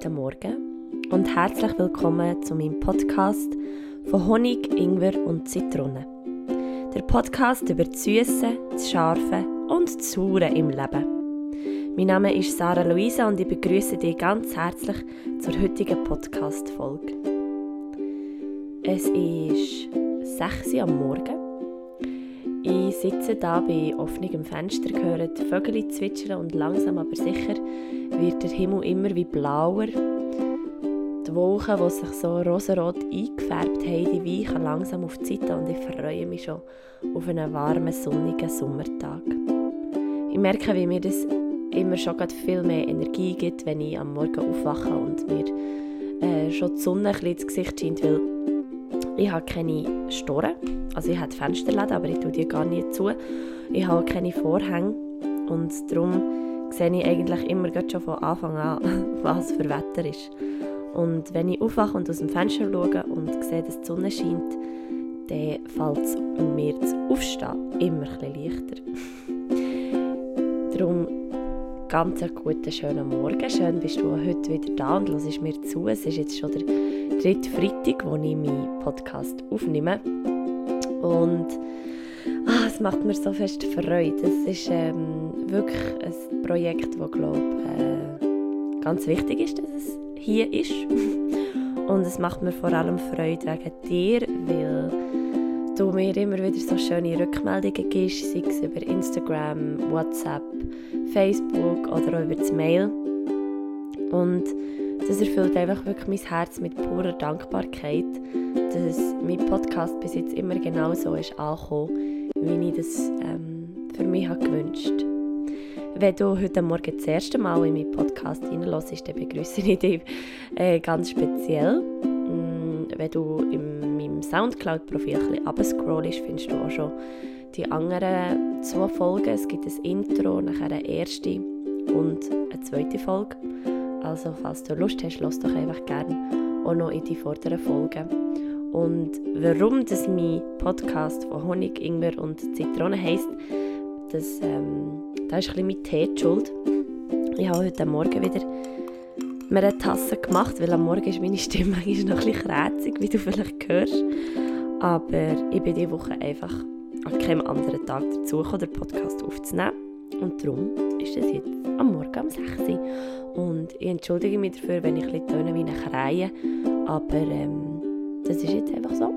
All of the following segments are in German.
guten Morgen und herzlich willkommen zu meinem Podcast von Honig, Ingwer und Zitrone. Der Podcast über das Süße, das Scharfe und das Saure im Leben. Mein Name ist Sarah Luisa und ich begrüße dich ganz herzlich zur heutigen Podcast-Folge. Es ist 6 Uhr am Morgen. Sitze da bei offenem Fenster, höre die Vögel zwitschern und langsam aber sicher wird der Himmel immer wie blauer. Die Wolken, die sich so rosarot eingefärbt haben, die weichen langsam auf die Seite und ich freue mich schon auf einen warmen, sonnigen Sommertag. Ich merke, wie mir das immer schon viel mehr Energie gibt, wenn ich am Morgen aufwache und mir äh, schon die Sonne ein ins Gesicht scheint, weil ich habe keine Storen, also ich habe Fensterläden, aber ich tue die gar nicht zu. Ich habe keine Vorhänge und darum sehe ich eigentlich immer schon von Anfang an, was für Wetter ist. Und wenn ich aufwache und aus dem Fenster schaue und sehe, dass die Sonne scheint, dann fällt es mir das Aufstehen immer ein leichter. Darum ganz einen guten, schönen Morgen. Schön bist du heute wieder da und hörst mir zu. Es ist jetzt schon der dritte Freitag, wo ich meinen Podcast aufnehme. Und ah, es macht mir so fest Freude. Es ist ähm, wirklich ein Projekt, das, glaube äh, ganz wichtig ist, dass es hier ist. Und es macht mir vor allem Freude wegen dir, weil du mir immer wieder so schöne Rückmeldungen gibst, sei es über Instagram, WhatsApp, Facebook oder auch über das Mail. Und das erfüllt einfach wirklich mein Herz mit purer Dankbarkeit, dass mein Podcast bis jetzt immer genau so ist angekommen, wie ich das ähm, für mich habe gewünscht Wenn du heute Morgen das erste Mal in meinen Podcast hineinlässt, dann begrüße ich dich äh, ganz speziell. Mm, wenn du in meinem Soundcloud-Profil ein bisschen findest du auch schon die anderen zwei Folgen. Es gibt ein Intro, nachher eine erste und eine zweite Folge. Also falls du Lust hast, lass doch einfach gerne auch noch in die vorderen Folgen. Und warum das mein Podcast von Honig, Ingwer und Zitrone heisst, das, ähm, da ist ein bisschen mein Tee die schuld. Ich habe heute Morgen wieder mir eine Tasse gemacht, weil am Morgen ist meine Stimme eigentlich noch ein bisschen krätzig, wie du vielleicht hörst. Aber ich bin diese Woche einfach an keinem anderen Tag dazu gekommen, den Podcast aufzunehmen. Und darum ist es jetzt am Morgen um 6 Uhr. Und ich entschuldige mich dafür, wenn ich ein bisschen töne wie eine Krähe. Aber ähm, das ist jetzt einfach so.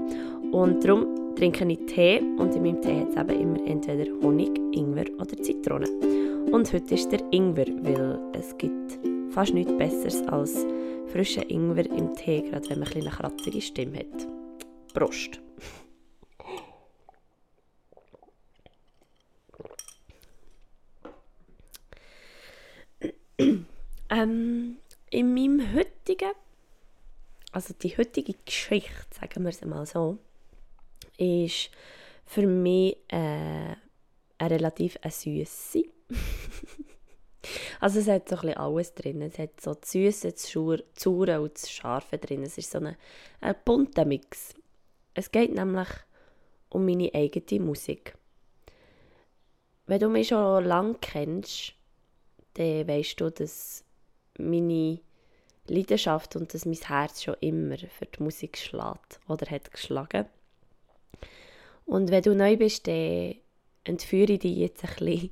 Und darum trinke ich Tee. Und in meinem Tee hat es eben immer entweder Honig, Ingwer oder Zitrone. Und heute ist der Ingwer, weil es gibt fast nichts Besseres als frischen Ingwer im Tee, gerade wenn man ein eine kratzige Stimme hat. Prost! Ähm, in meinem heutigen, also die heutige Geschichte, sagen wir es mal so, ist für mich äh, eine relativ süße. also es hat so ein bisschen alles drin. Es hat so das Süße, das Saure und das Scharfe drin. Es ist so ein, ein bunter Mix. Es geht nämlich um meine eigene Musik. Wenn du mich schon lange kennst, dann weißt du, dass meine Leidenschaft und dass mein Herz schon immer für die Musik schlägt oder hat geschlagen. Und wenn du neu bist, dann entführe ich dich jetzt ein bisschen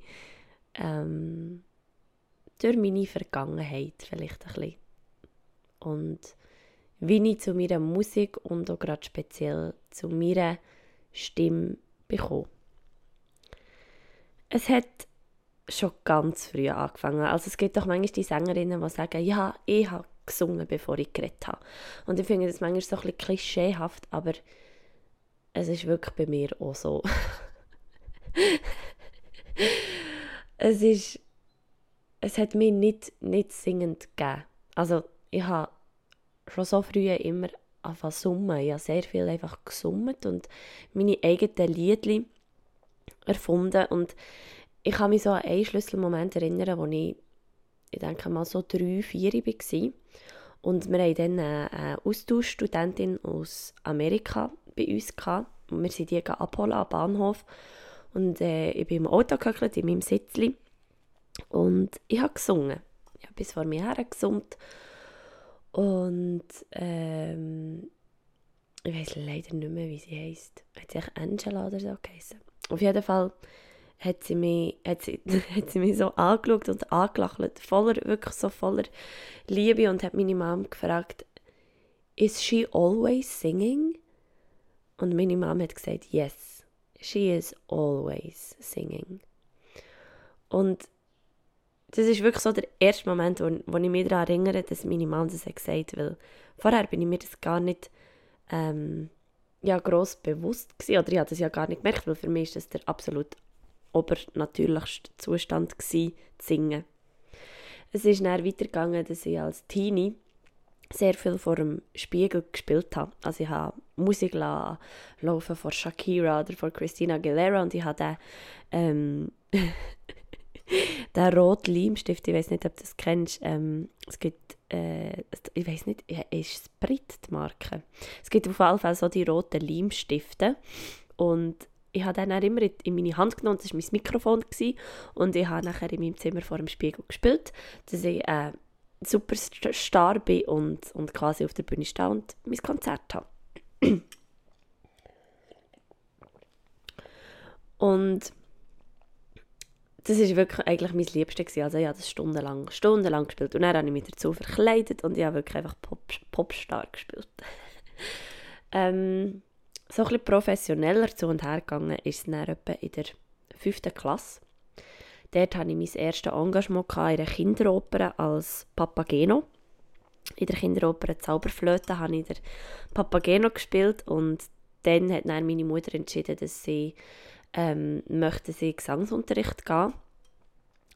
ähm, durch meine Vergangenheit vielleicht ein bisschen. Und wie ich zu meiner Musik und auch gerade speziell zu meiner Stimme bekomme. Es hat schon ganz früh angefangen. Also es gibt doch manchmal die Sängerinnen, die sagen, ja, ich habe gesungen, bevor ich geredet habe. Und ich finde das manchmal so ein bisschen klischeehaft, aber es ist wirklich bei mir auch so. es ist, es hat mich nicht, nicht singend gegeben. Also ich habe schon so früh immer angefangen summen. Ich habe sehr viel einfach gesummt und meine eigenen Lieder erfunden und ich kann mich so an einen Schlüsselmoment erinnern, wo ich, ich denke mal, so drei, vier war. Und wir hatten dann eine Austauschstudentin aus Amerika bei uns. Gehabt. Wir sind die abholen am Bahnhof. Und äh, ich bin im Auto gehöckelt, in meinem Sitzli. Und ich habe gesungen. Ich habe bis vor mir her gesungen. Und ähm, ich weiß leider nicht mehr, wie sie heisst. Hat sie Angela oder so geheißen? Auf jeden Fall hat sie mich, hat sie, hat sie mich so angeschaut und angelacht, voller, wirklich so voller Liebe und hat meine Mom gefragt, is she always singing? Und meine Mom hat gesagt, yes, she is always singing. Und das ist wirklich so der erste Moment, wo, wo ich mich daran erinnere, dass meine Mom das gesagt hat, weil vorher bin ich mir das gar nicht ähm, ja, gross bewusst gewesen, oder ich habe das ja gar nicht gemerkt, weil für mich ist das der absolut obernatürlichste Zustand gewesen, zu singen. Es ist dann weitergegangen, dass ich als Teenie sehr viel vor dem Spiegel gespielt habe. Also ich habe Musik laufen von Shakira oder von Christina Aguilera und ich habe den, ähm, den roten Leimstift, ich weiß nicht, ob du das kennst, ähm, es gibt, äh, ich weiß nicht, ist Sprit die Marke? Es gibt auf jeden Fall so die roten Leimstifte und ich habe dann immer in meine Hand genommen, das war mein Mikrofon gewesen, und ich habe nachher in meinem Zimmer vor dem Spiegel gespielt, dass ich äh, super Star bin und, und quasi auf der Bühne stehe und mein Konzert habe. und das war wirklich eigentlich mein Liebste. Gewesen. Also ich habe das stundenlang, stundenlang gespielt. Und dann habe ich mich dazu verkleidet und ich habe wirklich einfach Pop, Popstar gespielt. ähm, so bisschen professioneller zu und her gegangen ist es dann etwa in der fünften Klasse. Dort hatte ich mein erstes Engagement in der Kinderoper als Papageno. In der Kinderoper Zauberflöte habe ich den Papageno gespielt und dann hat dann meine Mutter entschieden, dass sie ähm, möchte sie Gesangsunterricht gehen.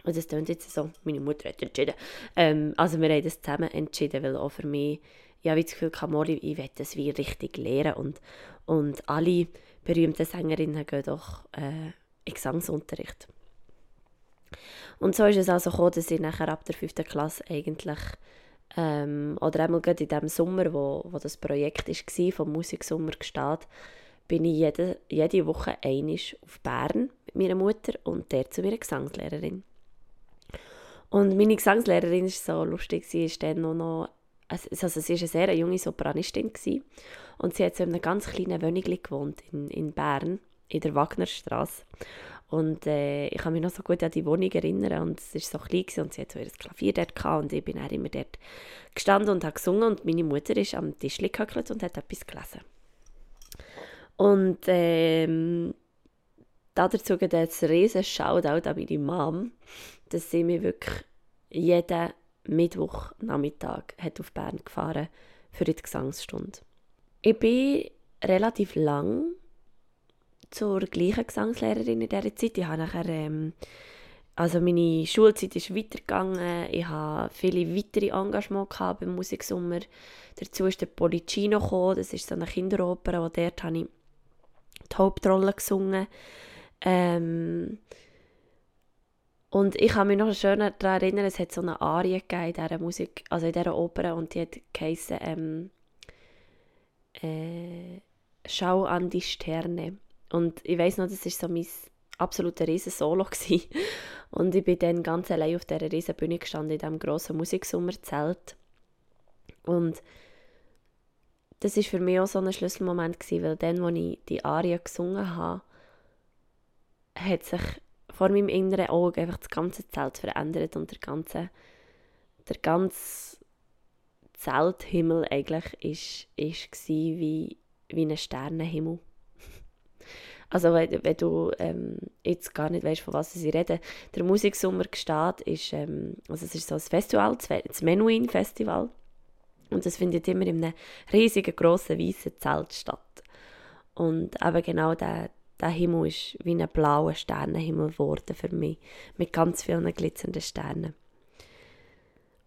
Und das klingt jetzt so, meine Mutter hat entschieden. Ähm, also wir haben das zusammen entschieden, weil auch für mich, ich habe das Gefühl, Kamori, ich will das wie richtig lernen und, und alle berühmten Sängerinnen gehen doch äh, in Gesangsunterricht. Und so ist es also gekommen, dass ich nachher ab der 5. Klasse eigentlich, ähm, oder einmal gerade in dem Sommer, wo, wo das Projekt war, vom Musiksommer gestartet, bin ich jede, jede Woche einig auf Bern mit meiner Mutter und der zu meiner Gesangslehrerin. Und meine Gesangslehrerin war so lustig, sie ist dann noch also, also sie war eine sehr junge Sopranistin gewesen, und sie hat so in einem ganz kleinen Wohnung gewohnt in, in Bern, in der Wagnerstraße. Und äh, ich kann mich noch so gut an die Wohnung erinnern und es war so klein und sie hat so ihr Klavier dort gehabt und ich bin dann immer dort gestanden und habe gesungen und meine Mutter ist am Tisch gehöckelt und hat etwas gelesen. Und ähm, dazu geht jetzt ein riesen Shoutout an meine Mom, dass sie mich wirklich jeden Mittwochnachmittag hat auf Bern gefahren für die Gesangsstunde. Ich bin relativ lang zur gleichen Gesangslehrerin in dieser Zeit. Ich habe nachher, ähm, also meine Schulzeit ist weitergegangen. Ich habe viele weitere Engagements gehabt beim Musiksommer. Dazu ist der Policino gekommen. Das ist so eine Kinderoper, und dort habe ich die Hauptrolle gesungen. Ähm, und ich kann mich noch schön daran erinnern, es hat so eine Arie gegeben in dieser Musik, also in dieser Oper, und die hat geheißen, ähm, äh, «Schau an die Sterne». Und ich weiß noch, das war so mein absoluter riesen Solo Und ich bin dann ganz allein auf dieser riesen Bühne gestanden, in diesem grossen Musiksommerzelt. Und das war für mich auch so ein Schlüsselmoment gewesen, weil dann, als ich die Arie gesungen habe, hat sich vor meinem inneren Auge einfach das ganze Zelt verändert und der ganze, der ganze Zelthimmel eigentlich ist, ist wie, wie ein Sternenhimmel. Also wenn, wenn du ähm, jetzt gar nicht weißt, von was ich rede, der Musiksommer gesteht, ist, ähm, also es ist so ein Festival, das Menuhin Festival. Und das findet immer in einem riesigen, grossen, weißen Zelt statt. Und eben genau der, der Himmel ist wie ein blauer Sternenhimmel geworden für mich, mit ganz vielen glitzernden Sternen.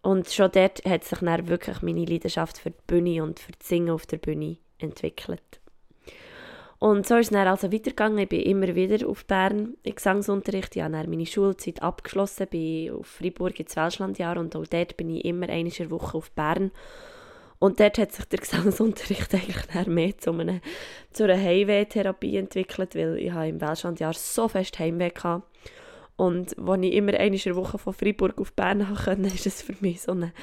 Und schon dort hat sich dann wirklich meine Leidenschaft für die Bühne und für das Singen auf der Bühne entwickelt. Und so ist es dann also weitergegangen. Ich bin immer wieder auf Bern in Gesangsunterricht. Ich habe dann meine Schulzeit abgeschlossen, bin auf Freiburg ins Welschlandjahr und auch dort bin ich immer eine Woche auf Bern. Und dort hat sich der Gesangsunterricht eigentlich mehr zu, einer, zu einer Heimweh-Therapie entwickelt, weil ich im Welschlandjahr so fest Heimweh hatte. Und als ich immer eine Woche von Freiburg auf Bern konnte, ist es für mich so eine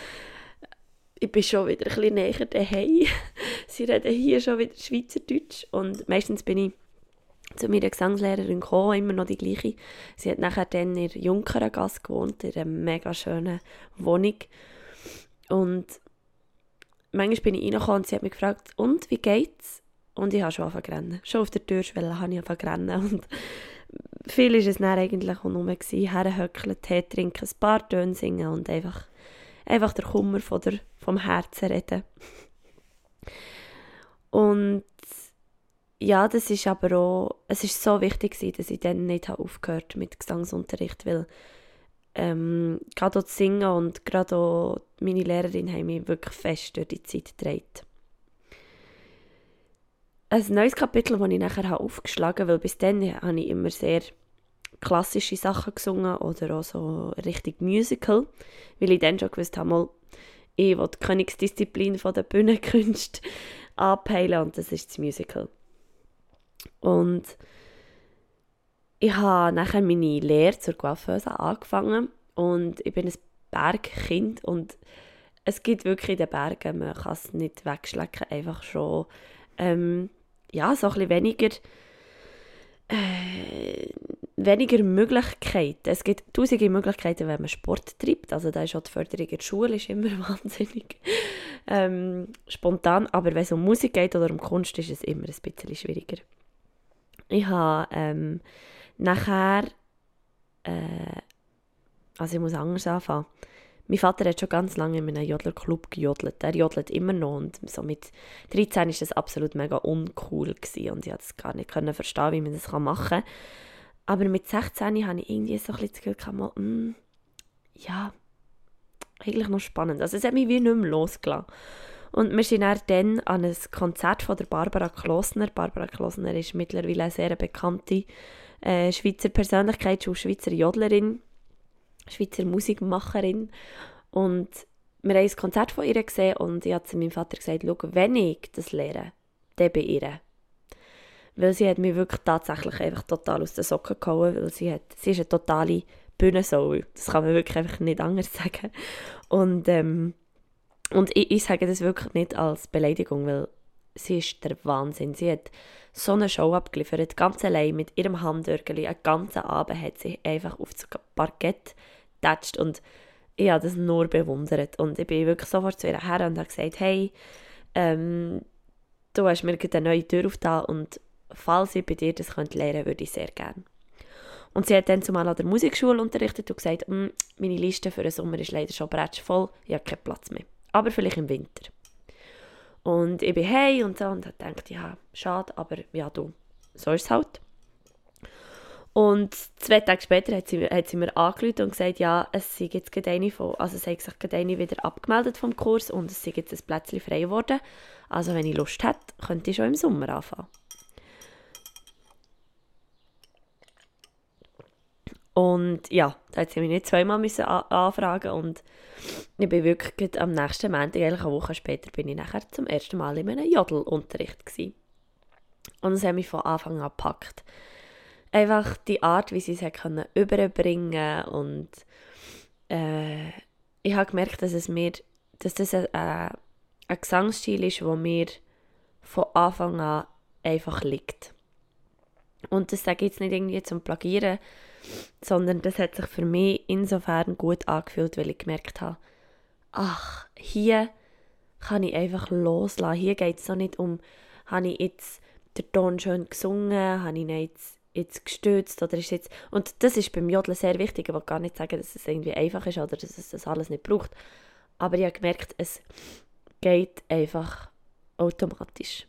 ich bin schon wieder ein bisschen näher daheim. Sie reden hier schon wieder Schweizerdeutsch und meistens bin ich zu meiner Gesangslehrerin gekommen, immer noch die gleiche. Sie hat nachher dann in Junkerengasse gewohnt, in einer mega schönen Wohnung. Und manchmal bin ich reingekommen und sie hat mich gefragt, und, wie geht's? Und ich habe schon angefangen zu. Schon auf der Türschwelle habe ich angefangen zu. Und viel war es dann eigentlich auch nur. Herhöckeln, Tee trinken, ein paar Töne singen und einfach, einfach der Kummer von der, vom Herzen reden. Und ja, das ist aber auch, es ist so wichtig dass ich dann nicht aufgehört mit Gesangsunterricht, weil ähm, gerade auch das Singen und gerade auch meine Lehrerin haben mich wirklich fest durch die Zeit getragen. Ein neues Kapitel, das ich nachher aufgeschlagen habe, weil bis dann habe ich immer sehr klassische Sachen gesungen oder auch so richtig Musical, weil ich dann schon gewusst habe, mal, ich will die Königsdisziplin von der Bühnenkünste abheilen und das ist das Musical. Und ich habe nachher meine Lehre zur Coiffeuse angefangen und ich bin ein Bergkind und es gibt wirklich in den Bergen, man kann es nicht wegschlecken, einfach schon ähm, ja, so ein bisschen weniger äh, weniger Möglichkeiten. Es gibt tausende Möglichkeiten, wenn man Sport treibt. Also da ist auch die Förderung in der Schule ist immer wahnsinnig ähm, spontan. Aber wenn es um Musik geht oder um Kunst, ist es immer ein bisschen schwieriger. Ich habe ähm, nachher, äh, also ich muss anders anfangen. Mein Vater hat schon ganz lange in einem Jodlerclub gejodelt. Er jodelt immer noch und so mit 13 war das absolut mega uncool gewesen und ich konnte es gar nicht verstehen, wie man das machen kann. Aber mit 16 hatte ich irgendwie so ein bisschen das Gefühl, gehabt, mm, ja, eigentlich noch spannend. Also es hat mich wie nicht mehr losgelassen. Und wir sind dann an ein Konzert von der Barbara Klosner. Barbara Klosner ist mittlerweile eine sehr bekannte äh, Schweizer Persönlichkeit, Schweizer Jodlerin, Schweizer Musikmacherin. Und wir haben ein Konzert von ihr gesehen und ich habe zu meinem Vater gesagt, schau, wenn ich das lehre, dann bei ihr. Weil sie hat mich wirklich tatsächlich einfach total aus den Socken gehauen, weil sie, hat, sie ist eine totale Bühnensau. Das kann man wirklich einfach nicht anders sagen. Und ähm, und ich, ich sage das wirklich nicht als Beleidigung, weil sie ist der Wahnsinn. Sie hat so eine Show abgeliefert, ganz allein mit ihrem Handörgeli. Einen ganzen Abend hat sie einfach auf das Parkett getatscht und ich habe das nur bewundert. Und ich bin wirklich sofort zu ihr her und habe gesagt, hey, ähm, du hast mir eine neue Tür aufgetan und falls ich bei dir das könnte lernen würde ich sehr gerne. Und sie hat dann zumal an der Musikschule unterrichtet und gesagt, mm, meine Liste für den Sommer ist leider schon voll, ich habe keinen Platz mehr aber vielleicht im Winter. Und ich bin hey und so und habe gedacht, ja, schade, aber ja, du, so ist es halt. Und zwei Tage später hat sie, hat sie mir angerufen und gesagt, ja, es sei jetzt gerade eine von, also es hat sich gerade eine wieder abgemeldet vom Kurs und es sei jetzt ein Plätzchen frei geworden. Also wenn ich Lust hätte, könnte ich schon im Sommer anfangen. Und ja, da hat sie mich nicht zweimal müssen anfragen und ich bin wirklich am nächsten Montag, eigentlich eine Woche später, bin ich nachher zum ersten Mal in einem Jodelunterricht gewesen. Und es hat mich von Anfang an gepackt. Einfach die Art, wie sie es können überbringen und äh, ich habe gemerkt, dass es mir, dass das ein, äh, ein Gesangsstil ist, der mir von Anfang an einfach liegt. Und das sage ich jetzt nicht irgendwie zum Plagieren, sondern das hat sich für mich insofern gut angefühlt, weil ich gemerkt habe, ach, hier kann ich einfach loslassen. Hier geht es so nicht um, habe ich jetzt den Ton schön gesungen, habe ich jetzt, jetzt gestützt oder ist jetzt... Und das ist beim Jodeln sehr wichtig. Ich will gar nicht sagen, dass es irgendwie einfach ist oder dass es das alles nicht braucht. Aber ich habe gemerkt, es geht einfach automatisch.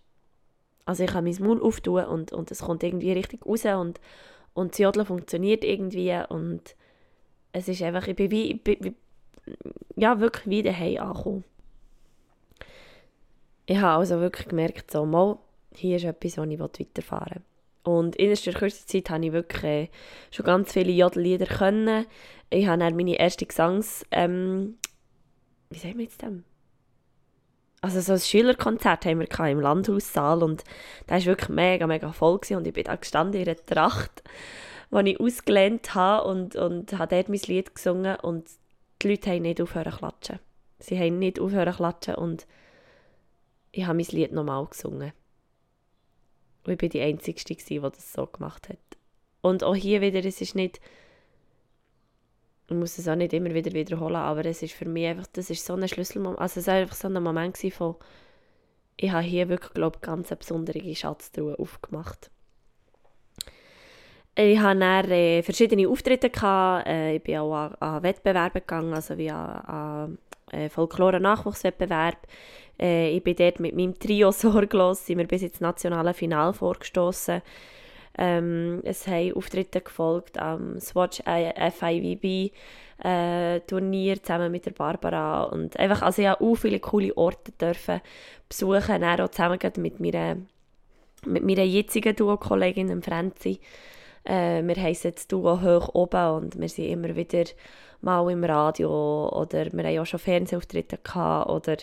Also ich kann mein Maul auftun und, und es kommt irgendwie richtig raus und, und das Jodeln funktioniert irgendwie und es ist einfach, ich bin wie, ich bin, ja, wirklich wie daheim angekommen. Ich habe also wirklich gemerkt, so, mal, hier ist etwas, wo ich weiterfahren will. Und in der kurzen Zeit habe ich wirklich äh, schon ganz viele Jodellieder können. Ich habe dann meine erste Gesangs... Ähm, wie sagen wir jetzt dem? also so ein Schülerkonzert haben wir im Landhaussaal und da war wirklich mega, mega voll gewesen. und ich bin da gestanden in einer Tracht, die ich ausgelehnt habe und, und habe dort mein Lied gesungen und die Leute haben nicht aufhören zu klatschen. Sie haben nicht aufhören klatschen und ich habe mein Lied nochmal gesungen. Und ich war die Einzige, die das so gemacht hat. Und auch hier wieder, es ist nicht, ich muss es auch nicht immer wieder wiederholen, aber es ist für mich einfach, das ist so ein Schlüsselmoment, also es war einfach so ein Moment von, ich habe hier wirklich, glaube ich, ganz eine besondere Schatztruhe aufgemacht. Ich hatte dann äh, verschiedene Auftritte, gehabt. Äh, ich bin auch an, an Wettbewerbe gegangen, also wie an, an äh, Folklore-Nachwuchswettbewerb. Äh, ich bin dort mit meinem Trio sorglos, sind wir bis ins nationale Finale vorgestoßen. Ähm, es haben Auftritte gefolgt am Swatch FIVB äh, Turnier zusammen mit der Barbara und einfach, also ich auch viele coole Orte dürfen besuchen, auch zusammen mit meiner, mit meiner jetzigen Duo-Kollegin Franzi. Äh, wir heissen jetzt Duo hoch oben und wir sind immer wieder mal im Radio oder wir haben auch schon Fernsehauftritte gehabt oder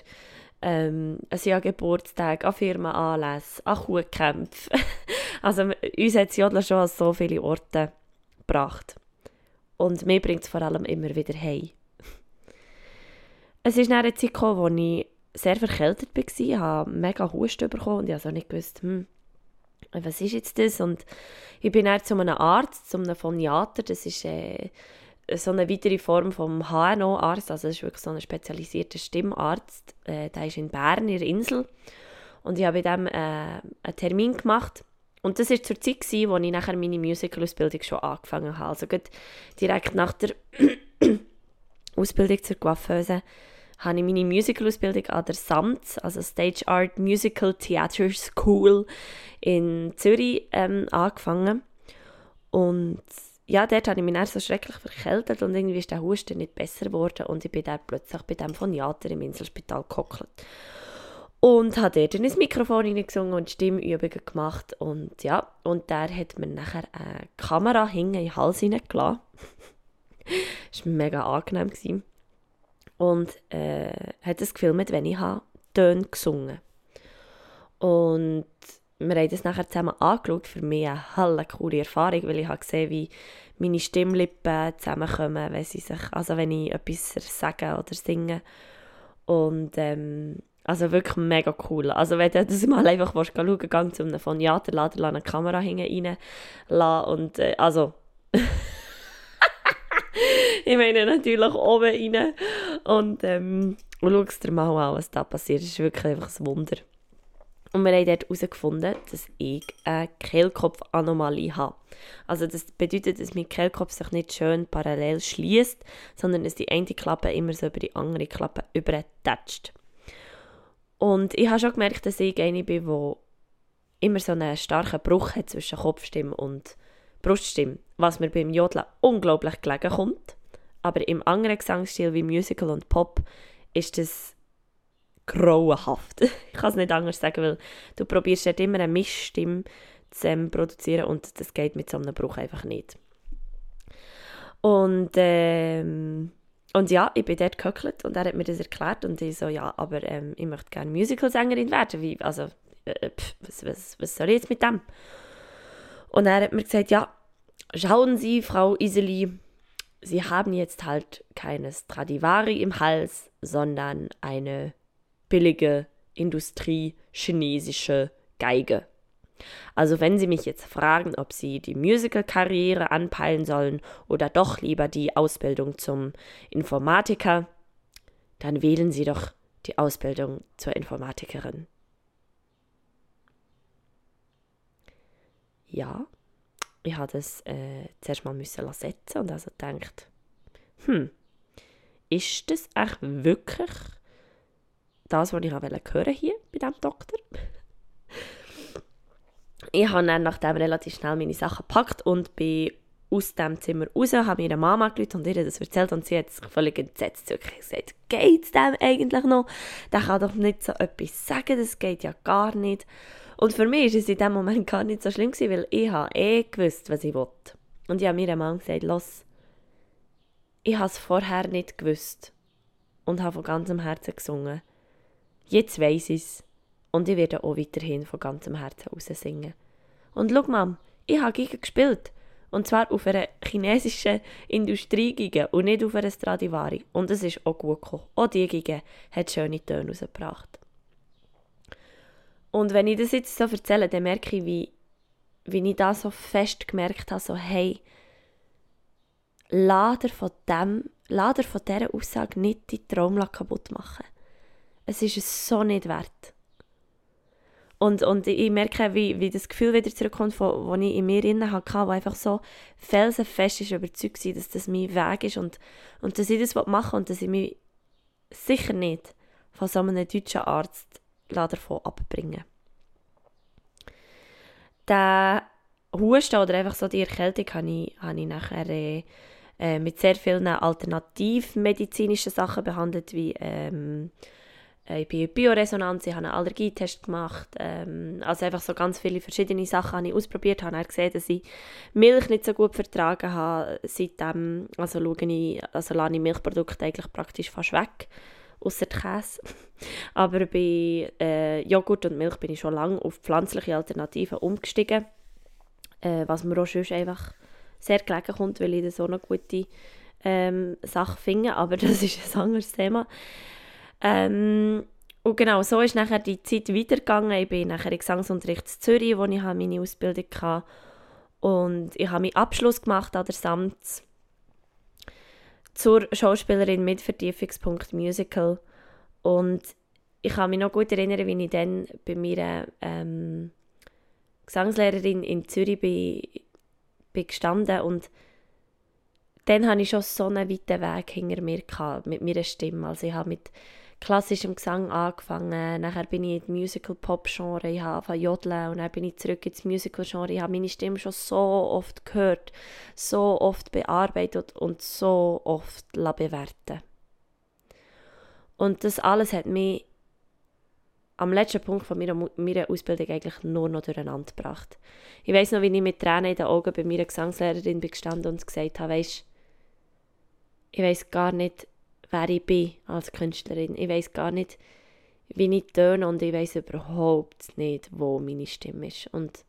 ähm, ein Jahr Geburtstag, an Firmenanlässen, an Kuhkämpfen. also uns hat Jodler schon an so viele Orte gebracht. Und mir bringt es vor allem immer wieder heim. Es ist dann eine Zeit gekommen, wo ich sehr verkältet war. Habe mega Husten bekommen und ich habe nicht gewusst, hm, was ist jetzt das? Und ich bin dann zu einem Arzt, zu einem Phoniater, das ist äh, so eine weitere Form vom HNO-Arzt, also das ist wirklich so ein spezialisierter Stimmarzt, äh, der ist in Bern, in der Insel. Und ich habe bei äh, einen Termin gemacht. Und das war zur Zeit, gewesen, wo ich nachher meine Musical-Ausbildung schon angefangen habe. Also direkt nach der Ausbildung zur Coiffeuse habe ich meine Musical-Ausbildung an der SAMT, also Stage Art Musical Theater School in Zürich, ähm, angefangen. Und ja, dort habe ich mich dann so schrecklich verkältet und irgendwie ist der Husten nicht besser geworden und ich bin dann plötzlich bei dem von Jater im Inselspital gehockt. Und habe dort in ein Mikrofon hineingesungen und Stimmübungen gemacht und ja, und der hat mir nachher eine Kamera hinten in den Hals hineingelassen. das war mega angenehm. Und äh, hat es gefilmt, wenn ich Töne gesungen Und wir haben das nachher zusammen angeschaut. Für mich eine helle coole Erfahrung, weil ich habe gesehen, wie meine Stimmlippen zusammenkommen, wenn sie sich, also wenn ich etwas sage oder singe. Und ähm, also wirklich mega cool. Also wenn du das mal einfach willst, schauen willst, gang zu einem Phoniater, lade eine Kamera hinten rein und äh, also ich meine natürlich oben rein und ähm, und schau dir mal an, was da passiert. Es ist wirklich einfach ein Wunder. Und wir haben dort herausgefunden, dass ich eine Kehlkopfanomalie habe. Also das bedeutet, dass mein Kehlkopf sich nicht schön parallel schließt, sondern dass die eine Klappe immer so über die andere Klappe übertätscht. Und ich habe schon gemerkt, dass ich eine bin, die immer so einen starken Bruch hat zwischen Kopfstimme und Bruststimme, was mir beim Jodeln unglaublich gelegen kommt. Aber im anderen Gesangsstil wie Musical und Pop ist das grauenhaft. ich kann es nicht anders sagen, weil du probierst dort immer eine Mischstimme zu ähm, produzieren und das geht mit so einem Bruch einfach nicht. Und, ähm, und ja, ich bin dort gehöckelt und er hat mir das erklärt und ich so, ja, aber ähm, ich möchte gerne Musicalsängerin werden. Wie, also, äh, pff, was, was, was soll ich jetzt mit dem? Und er hat mir gesagt, ja, schauen Sie, Frau Iseli, Sie haben jetzt halt keine Stradivari im Hals, sondern eine billige Industrie chinesische Geige. Also wenn Sie mich jetzt fragen, ob Sie die Musical-Karriere anpeilen sollen oder doch lieber die Ausbildung zum Informatiker, dann wählen Sie doch die Ausbildung zur Informatikerin. Ja, ich habe das äh, zuerst mal müssen setzen und also gedacht, hm, ist das echt wirklich das, was ich hören hier bei diesem Doktor. ich habe dann nachdem relativ schnell meine Sachen gepackt und bin aus dem Zimmer raus, habe meiner Mama gelitten und ihr das erzählt und sie hat sich völlig entsetzt gesagt, geht es dem eigentlich noch? Der kann doch nicht so etwas sagen, das geht ja gar nicht. Und für mich war es in dem Moment gar nicht so schlimm, gewesen, weil ich habe eh gewusst, was ich wollte. Und ich habe meiner Mama gesagt, los, ich habe es vorher nicht gewusst und habe von ganzem Herzen gesungen. Jetzt weiss ich es. Und ich werde auch weiterhin von ganzem Herzen raus singen. Und schau, Mom, ich habe Giga gespielt. Und zwar auf einer chinesischen Industriegige und nicht auf einer Stradivari. Und es ist auch gut gekommen. Auch die Gige hat schöne Töne rausgebracht. Und wenn ich das jetzt so erzähle, dann merke ich, wie, wie ich da so fest gemerkt habe, so hey, lader von dem, lader von dieser Aussage nicht die Traum kaputt machen. Es ist es so nicht wert. Und, und ich merke, wie, wie das Gefühl wieder zurückkommt, das ich in mir drin hatte, wo einfach so felsenfest ist überzeugt war, dass das mein Weg ist und, und dass ich das machen will und dass ich mich sicher nicht von so einem deutschen Arzt davon abbringen. Der Husten oder einfach so die Erkältung habe ich, habe ich nachher äh, äh mit sehr vielen alternativmedizinischen Sachen behandelt, wie ähm, äh, ich bin Bioresonanz, ich habe einen Allergietest gemacht, ähm, also einfach so ganz viele verschiedene Sachen habe ich ausprobiert, habe dann gesehen, dass ich Milch nicht so gut vertragen habe, seitdem, also schaue ich, also lasse ich Milchprodukte eigentlich praktisch fast weg, außer Käse, aber bei äh, Joghurt und Milch bin ich schon lange auf pflanzliche Alternativen umgestiegen, äh, was mir auch sonst einfach sehr gelegen kommt, weil ich das so eine gute ähm, Sache finde, aber das ist ein anderes Thema. Ähm, und genau, so ist nachher die Zeit weitergegangen. Ich bin nachher in Gesangsunterricht in Zürich, wo ich meine Ausbildung hatte. Und ich habe meinen Abschluss gemacht an der Samts zur Schauspielerin mit Vertiefungspunkt Musical. Und ich kann mich noch gut erinnern, wie ich dann bei meiner ähm, Gesangslehrerin in Zürich bin, bin gestanden und dann hatte ich schon so einen weiten Weg hinter mir gehabt, mit meiner Stimme. Also ich habe mit klassischem Gesang angefangen, nachher bin ich in Musical-Pop-Genre, ich habe jodeln und dann bin ich zurück ins Musical-Genre. Ich habe meine Stimme schon so oft gehört, so oft bearbeitet und so oft bewerten Und das alles hat mich am letzten Punkt von meiner, meiner Ausbildung eigentlich nur noch durcheinander gebracht. Ich weiß noch, wie ich mit Tränen in den Augen bei meiner Gesangslehrerin bin gestanden und gesagt habe, weisst, ich weiß gar nicht, wer ich bin als Künstlerin. Ich weiß gar nicht, wie ich töne und ich weiß überhaupt nicht, wo meine Stimme ist. Und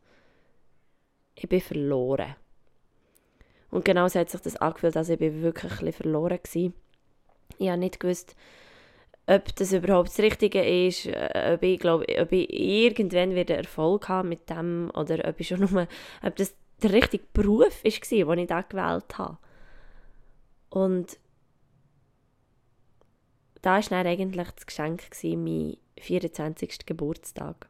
ich bin verloren. Und genau so hat sich das angefühlt, als ich wirklich ein verloren war. Ich habe nicht gewusst, ob das überhaupt das Richtige ist, äh, ob ich, glaube, ob ich irgendwann wieder Erfolg habe mit dem oder ob, ich schon nur, ob das der richtige Beruf war, den ich da gewählt habe. Und da war dann eigentlich das Geschenk, mein 24. Geburtstag.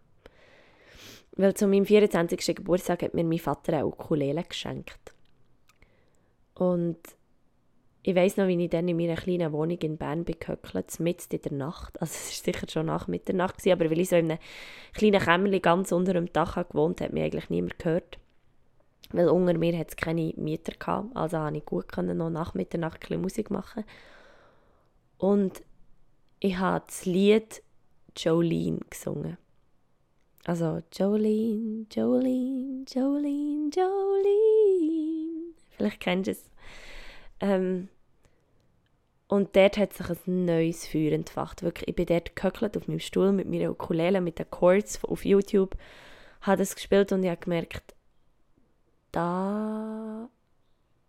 Weil zu meinem 24. Geburtstag hat mir mein Vater eine Ukulele geschenkt. Und ich weiß noch, wie ich dann in meiner kleinen Wohnung in Bern gehöckelt, mitten in der Nacht. Also es war sicher schon nach Mitternacht, gewesen, aber weil ich so in einem kleinen Kämmerchen ganz unter dem Dach gewohnt habe, hat mich eigentlich niemand gehört. Weil unter mir hat es keine Mieter gehabt, also konnte ich gut noch nach Mitternacht ein Musik machen. Und ich habe das Lied Jolene gesungen. Also Jolene, Jolene, Jolene, Jolene. Vielleicht kennst du es. Ähm, und dort hat sich ein neues Feuer entfacht. Wirklich, ich bin dort gehöckelt auf meinem Stuhl mit meiner Ukulele, mit den Chords auf YouTube, habe das gespielt und ich habe gemerkt, da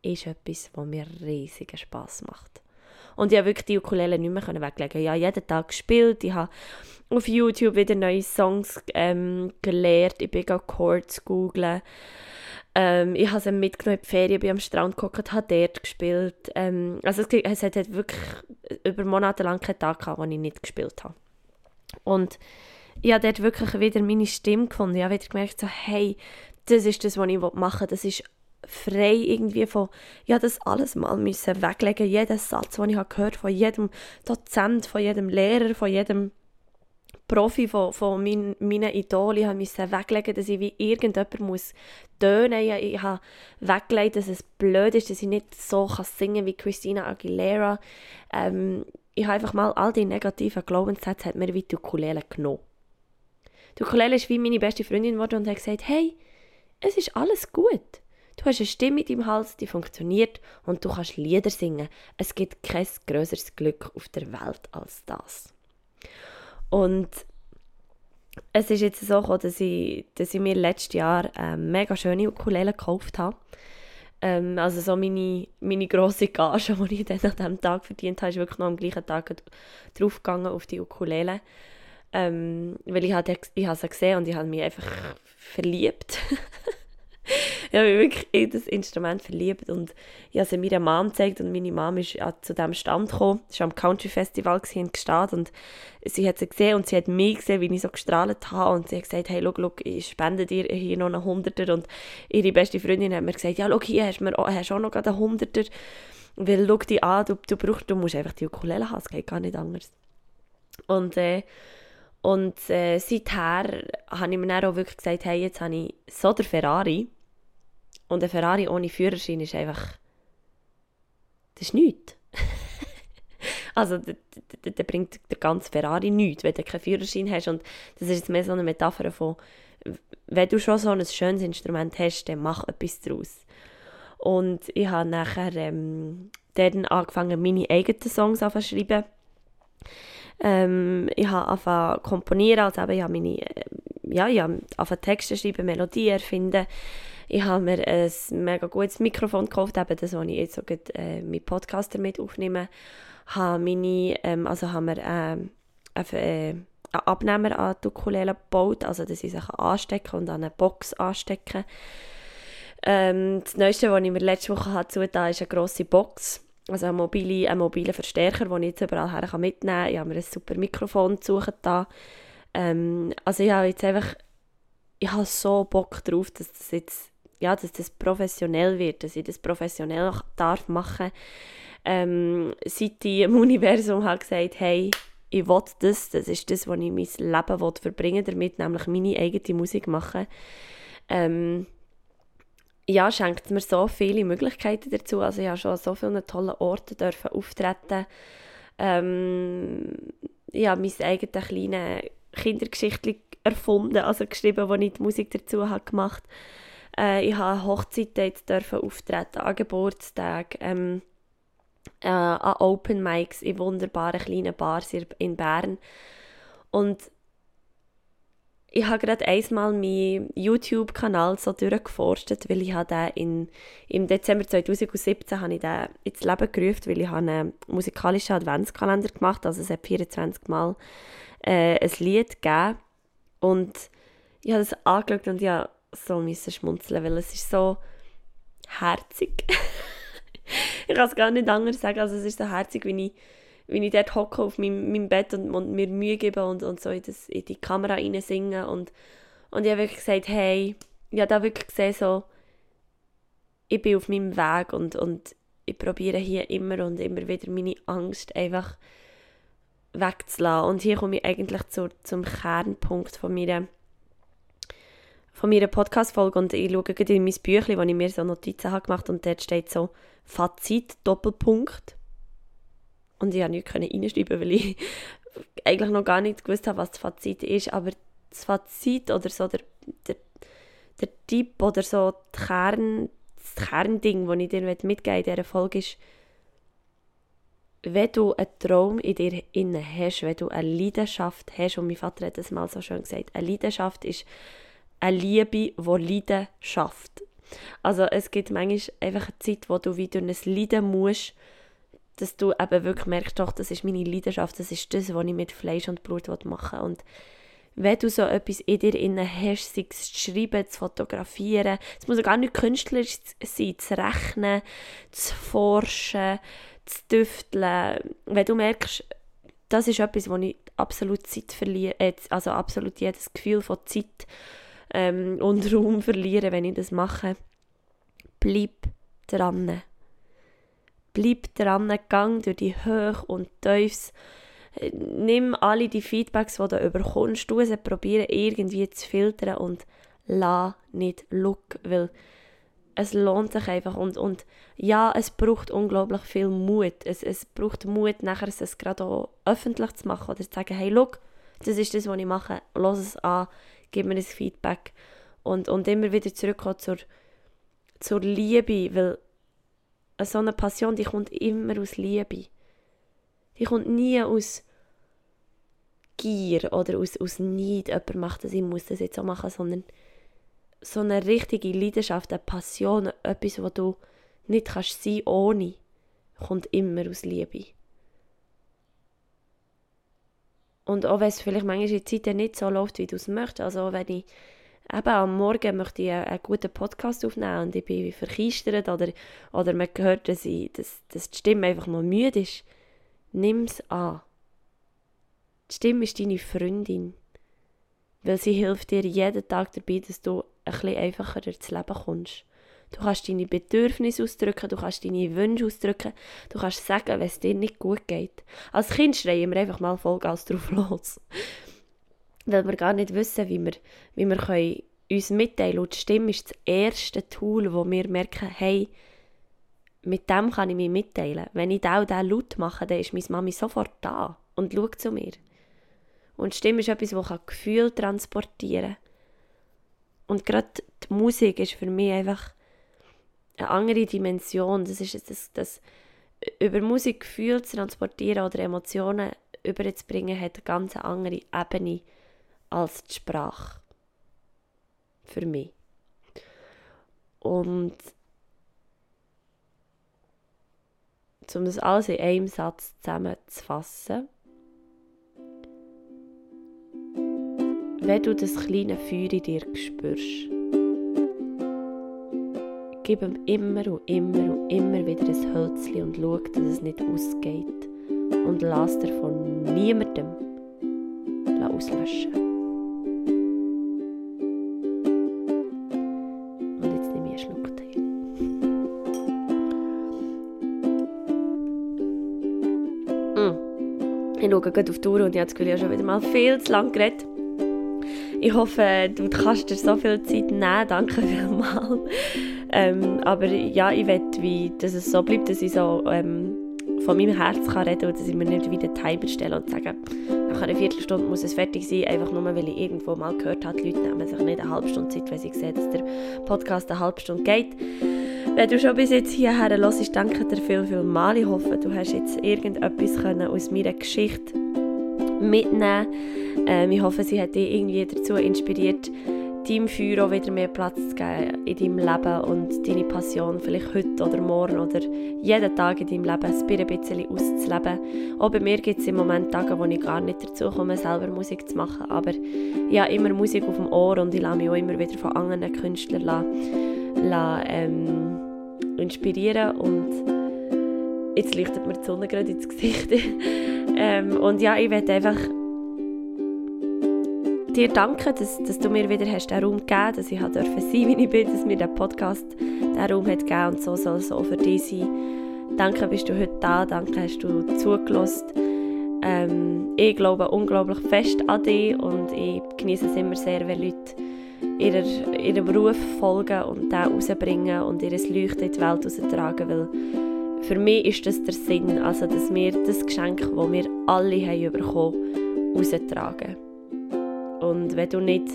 ist etwas, was mir riesigen Spass macht. Und ich habe wirklich die Ukulele nicht mehr weglegen. Ich habe jeden Tag gespielt, ich habe auf YouTube wieder neue Songs ähm, gelernt, ich bin Chords googeln. Ähm, ich habe sie mitgenommen in die Ferien, bin am Strand geguckt, habe dort gespielt. Ähm, also es, es hat wirklich über Monate lang keinen Tag gehabt, wo ich nicht gespielt habe. Und ich habe dort wirklich wieder meine Stimme gefunden. Ich habe wieder gemerkt, so, hey, das ist das, was ich machen will. Das ist frei irgendwie von, ja, das alles mal müssen weglegen, jeden Satz, den ich habe gehört von jedem Dozent, von jedem Lehrer, von jedem Profi, von, von mein, meinen Idolen, musste weglegen, dass ich wie irgendjemand muss tönen. Ich, ich habe weggelegt, dass es blöd ist, dass ich nicht so kann singen wie Christina Aguilera. Ähm, ich habe einfach mal all die negativen Glaubenssätze hat mir wie die Ukulele genommen. Die Ukulele ist wie meine beste Freundin geworden und hat gesagt, hey, es ist alles gut. Du hast eine Stimme in deinem Hals, die funktioniert und du kannst Lieder singen. Es gibt kein größeres Glück auf der Welt als das. Und es ist jetzt so gekommen, dass ich, dass ich mir letztes Jahr eine mega schöne Ukulele gekauft habe. Ähm, also so meine, meine grosse Gage, die ich dann an diesem Tag verdient habe, ist wirklich noch am gleichen Tag draufgegangen auf die Ukulele. Ähm, weil ich, hatte, ich habe sie gesehen und ich habe mich einfach verliebt. ich habe mich wirklich in das Instrument verliebt und ich habe es meiner Mom gezeigt und meine Mom ist zu diesem Stand gekommen. Sie war am Country Festival in Gstaad und sie hat sie gesehen und sie hat mich gesehen, wie ich so gestrahlt habe und sie hat gesagt, hey, schau, schau, ich spende dir hier noch einen Hunderter und ihre beste Freundin hat mir gesagt, ja, schau, hier hast du hast auch noch einen Hunderter, weil schau dich an, du, du, brauchst, du musst einfach die Ukulele haben, es geht gar nicht anders. Und äh, und äh, seither habe ich mir dann auch wirklich gesagt, hey, jetzt habe ich so der Ferrari. Und ein Ferrari ohne Führerschein ist einfach... Das ist nichts. also, der bringt der ganze Ferrari nichts, wenn du keinen Führerschein hast. Und das ist jetzt mehr so eine Metapher von, wenn du schon so ein schönes Instrument hast, dann mach etwas daraus. Und ich habe nachher ähm, dann angefangen, meine eigenen Songs zu schreiben. Ähm, ich habe angefangen komponieren, also eben, ich habe meine, äh, ja, ich habe Texte schreiben, Melodien erfinden. Ich habe mir ein mega gutes Mikrofon gekauft, eben das, wo ich jetzt so gut, äh, mit Podcast damit aufnehme. Habe meine, ähm, also haben wir ähm, äh, einen Abnehmer an die Ukulele gebaut, also dass ich sich anstecken und an eine Box anstecken ähm, Das Neueste, was ich mir letzte Woche hatte, ist eine grosse Box also ein mobile, ein Verstärker, den ich jetzt überall her mitnehmen kann. Ich habe mir ein super Mikrofon da. Ähm, also ich habe jetzt einfach, ich habe so Bock drauf, dass das jetzt, ja, dass das professionell wird, dass ich das professionell darf machen. Ähm, seit ich im Universum habe gesagt, hey, ich will das, das ist das, was ich mein Leben will verbringen damit, nämlich meine eigene Musik machen. Ähm, ja, schenkt mir so viele Möglichkeiten dazu. Also ich habe schon an so vielen tollen Orten dürfen auftreten. Ähm, ich habe mein eigenes kleines Kindergeschichtchen erfunden, also geschrieben, wo ich die Musik dazu habe gemacht äh, Ich habe Hochzeiten dürfen auftreten, an Geburtstagen, ähm, äh, an Open Mics in wunderbaren kleinen Bars in Bern. Und ich habe gerade einmal meinen YouTube-Kanal so durchgeforstet, weil ich habe in, im Dezember 2017 habe ich den ins Leben gerufen, weil ich einen musikalischen Adventskalender gemacht habe, also es hat 24 Mal äh, ein Lied gegeben und ich habe das angeschaut und ich so musste schmunzeln, weil es ist so herzig. ich kann es gar nicht anders sagen, also es ist so herzig, wie ich wenn ich dort hocke auf meinem, meinem Bett und, und, mir Mühe gebe und, und so in, das, in die Kamera rein singe und, und ich habe wirklich gesagt, hey, ich habe da wirklich gesehen, so, ich bin auf meinem Weg und, und ich probiere hier immer und immer wieder meine Angst einfach wegzulassen. Und hier komme ich eigentlich zu, zum Kernpunkt von meiner, von meiner Podcast-Folge und ich schaue gerade in mein Büchlein, wo ich mir so Notizen habe gemacht und dort steht so Fazit, Doppelpunkt. Und ich konnte nichts reinschreiben, weil ich eigentlich noch gar nicht gewusst habe, was das Fazit ist. Aber das Fazit oder so der, der, der Tipp oder so die Kern, das Kernding, das ich dir mitgeben in dieser Folge ist, wenn du einen Traum in dir innen hast, wenn du eine Leidenschaft hast, und mein Vater hat das mal so schön gesagt, eine Leidenschaft ist eine Liebe, die Leiden schafft. Also es gibt manchmal einfach eine Zeit, wo du wieder ein Leiden musst, dass du eben wirklich merkst, doch, das ist meine Leidenschaft, das ist das, was ich mit Fleisch und Blut machen will. Und wenn du so etwas in dir innen hast, sei es zu schreiben, zu fotografieren, es muss gar nicht künstlerisch sein, zu rechnen, zu forschen, zu düfteln. Wenn du merkst, das ist etwas, wo ich absolut Zeit verliere, äh, also absolut jedes Gefühl von Zeit ähm, und Raum verliere, wenn ich das mache, bleib dran. Bleib dran, gang durch die Höhe und Tiefs. Nimm alle die Feedbacks, die du überkommst, du sie probieren irgendwie zu filtern und la nicht look, weil es lohnt sich einfach. Und, und ja, es braucht unglaublich viel Mut. Es, es braucht Mut, nachher es gerade auch öffentlich zu machen oder zu sagen, hey, look, das ist das, was ich mache, lass es an, gib mir das Feedback und, und immer wieder zurückkommen zur, zur Liebe, weil so eine Passion, die kommt immer aus Liebe. Die kommt nie aus Gier oder aus, aus Neid, jemand macht das, ich muss das jetzt auch machen, sondern so eine richtige Leidenschaft, eine Passion, etwas, wo du nicht kannst sein ohne, kommt immer aus Liebe. Und auch wenn es vielleicht manchmal in Zeiten nicht so läuft, wie du es möchtest, also wenn ich eben am Morgen möchte ich einen, guten Podcast aufnehmen und ich bin verkistert oder, oder man hört, dass, ich, dass, dass die Stimme einfach mal müde ist, nimm es an. Die Stimme ist deine Freundin, weil sie hilft dir jeden Tag dabei, dass du ein bisschen einfacher durchs Leben kommst. Du kannst deine Bedürfnisse ausdrücken, du kannst deine Wünsche ausdrücken, du kannst sagen, wenn es dir nicht gut geht. Als Kind schreien wir einfach mal Vollgas drauf los. Weil wir gar nicht wissen, wie wir, wie wir können uns mitteilen. Und die Stimme ist das erste Tool, wo wir merken, hey, mit dem kann ich mich mitteilen. Wenn ich auch diesen laut mache, dann ist meine Mami sofort da und schaut zu mir. Und die Stimme ist etwas, das Gefühl transportieren kann. Und gerade die Musik ist für mich einfach eine andere Dimension. Das ist das, das über Musik Gefühl zu transportieren oder Emotionen überzubringen, hat eine ganz andere Ebene als die Sprache. Für mich. Und um das alles in einem Satz zusammenzufassen, wenn du das kleine Feuer in dir spürst, Gib ihm immer und immer und immer wieder ein Hölzchen und schau, dass es nicht ausgeht. Und lass dir von niemandem auslöschen. Und jetzt nehme ich einen Schluck. Mm. Ich schaue gerade auf die Uhr und ich habe das Gefühl, ich habe schon wieder mal viel zu lange geredet. Ich hoffe, du kannst dir so viel Zeit nehmen. Danke vielmals. Ähm, aber ja, ich möchte, wie, dass es so bleibt, dass ich so ähm, von meinem Herz kann reden kann und dass ich mir nicht wieder Timer stelle und sage, nach einer Viertelstunde muss es fertig sein, einfach nur, weil ich irgendwo mal gehört habe, die Leute nehmen sich nicht eine halbe Stunde Zeit, weil sie sehen, dass der Podcast eine halbe Stunde geht. Wenn du schon bis jetzt hierher hörst, danke dir viel, viel mal. Ich hoffe, du hast jetzt irgendetwas können aus meiner Geschichte mitnehmen ähm, Ich hoffe, sie hat dich irgendwie dazu inspiriert, deinem Feuer auch wieder mehr Platz zu geben in deinem Leben und deine Passion vielleicht heute oder morgen oder jeden Tag in deinem Leben ein bisschen auszuleben. Auch bei mir gibt es im Moment Tage, wo ich gar nicht dazu komme, selber Musik zu machen, aber ich habe immer Musik auf dem Ohr und ich lasse mich auch immer wieder von anderen Künstlern lassen, lassen, ähm, inspirieren und jetzt leuchtet mir die Sonne gerade ins Gesicht. ähm, und ja, ich werde einfach dir danken, dass, dass du mir wieder hast den Raum gegeben dass ich durfte sein, wie ich bin, dass mir der Podcast den Raum hat gegeben und so soll es auch für dich sein. Danke, bist du heute da, danke, hast du zugelassen. Ähm, ich glaube unglaublich fest an dich und ich genieße es immer sehr, wenn Leute ihrer, ihrem Ruf folgen und den rausbringen und ihr Leuchten in die Welt raustragen, weil für mich ist das der Sinn, also dass wir das Geschenk, das wir alle haben bekommen, raustragen. Und wenn du nicht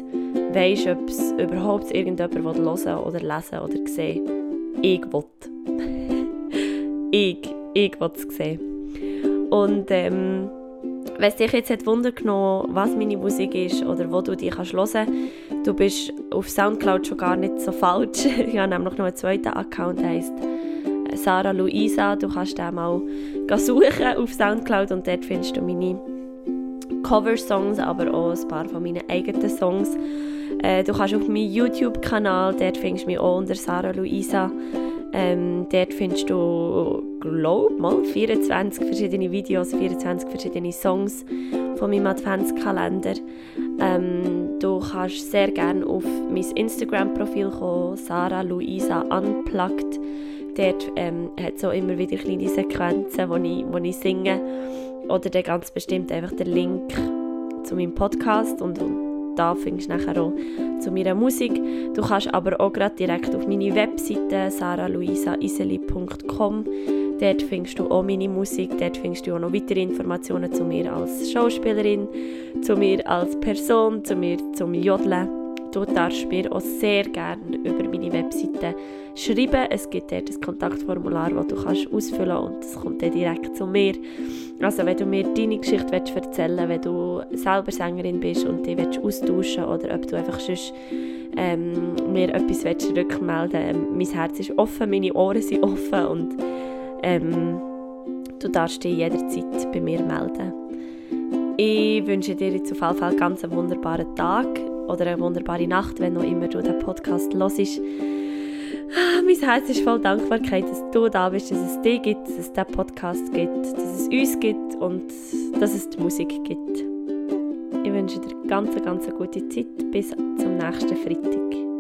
weißt, ob es überhaupt irgendjemand hören oder lesen oder sehen ich will. ich, ich will es sehen. Und ähm, wenn es dich jetzt hat Wunder genommen, was meine Musik ist oder wo du die kannst hören, du bist auf Soundcloud schon gar nicht so falsch. ich habe nämlich noch einen zweiten Account, der heisst äh, Sarah Luisa. Du kannst den mal suchen auf Soundcloud und dort findest du meine Cover-Songs, aber auch ein paar von meinen eigenen Songs. Äh, du kannst auf meinen YouTube-Kanal, dort findest du mich auch unter Sarah Luisa. Ähm, dort findest du, glaube mal 24 verschiedene Videos, 24 verschiedene Songs von meinem Adventskalender. Ähm, du kannst sehr gerne auf mein Instagram-Profil kommen, Sarah Luisa Unplugged. Dort ähm, hat es auch immer wieder kleine Sequenzen, wo ich, wo ich singe oder dann ganz bestimmt einfach der Link zu meinem Podcast und, und da findest du nachher auch zu meiner Musik. Du kannst aber auch gerade direkt auf meine Webseite saraluisaiseli.com Dort findest du auch meine Musik, dort findest du auch noch weitere Informationen zu mir als Schauspielerin, zu mir als Person, zu mir zum Jodeln. Du darfst mir auch sehr gerne über meine Webseite schreiben. Es gibt dort ein Kontaktformular, das du kannst ausfüllen kannst und es kommt dann direkt zu mir. Also wenn du mir deine Geschichte erzählen willst, wenn du selber Sängerin bist und dich austauschen willst oder ob du einfach sonst ähm, mir etwas rückmelden ähm, Mein Herz ist offen, meine Ohren sind offen und ähm, du darfst dich jederzeit bei mir melden. Ich wünsche dir jetzt auf jeden Fall ganz einen wunderbaren Tag oder eine wunderbare Nacht, wenn noch immer du den Podcast hörst. Ah, mein Herz ist voll Dankbarkeit, dass du da bist, dass es dich gibt, dass es diesen Podcast gibt, dass es uns gibt und dass es die Musik gibt. Ich wünsche dir ganz, ganz gute Zeit. Bis zum nächsten Freitag.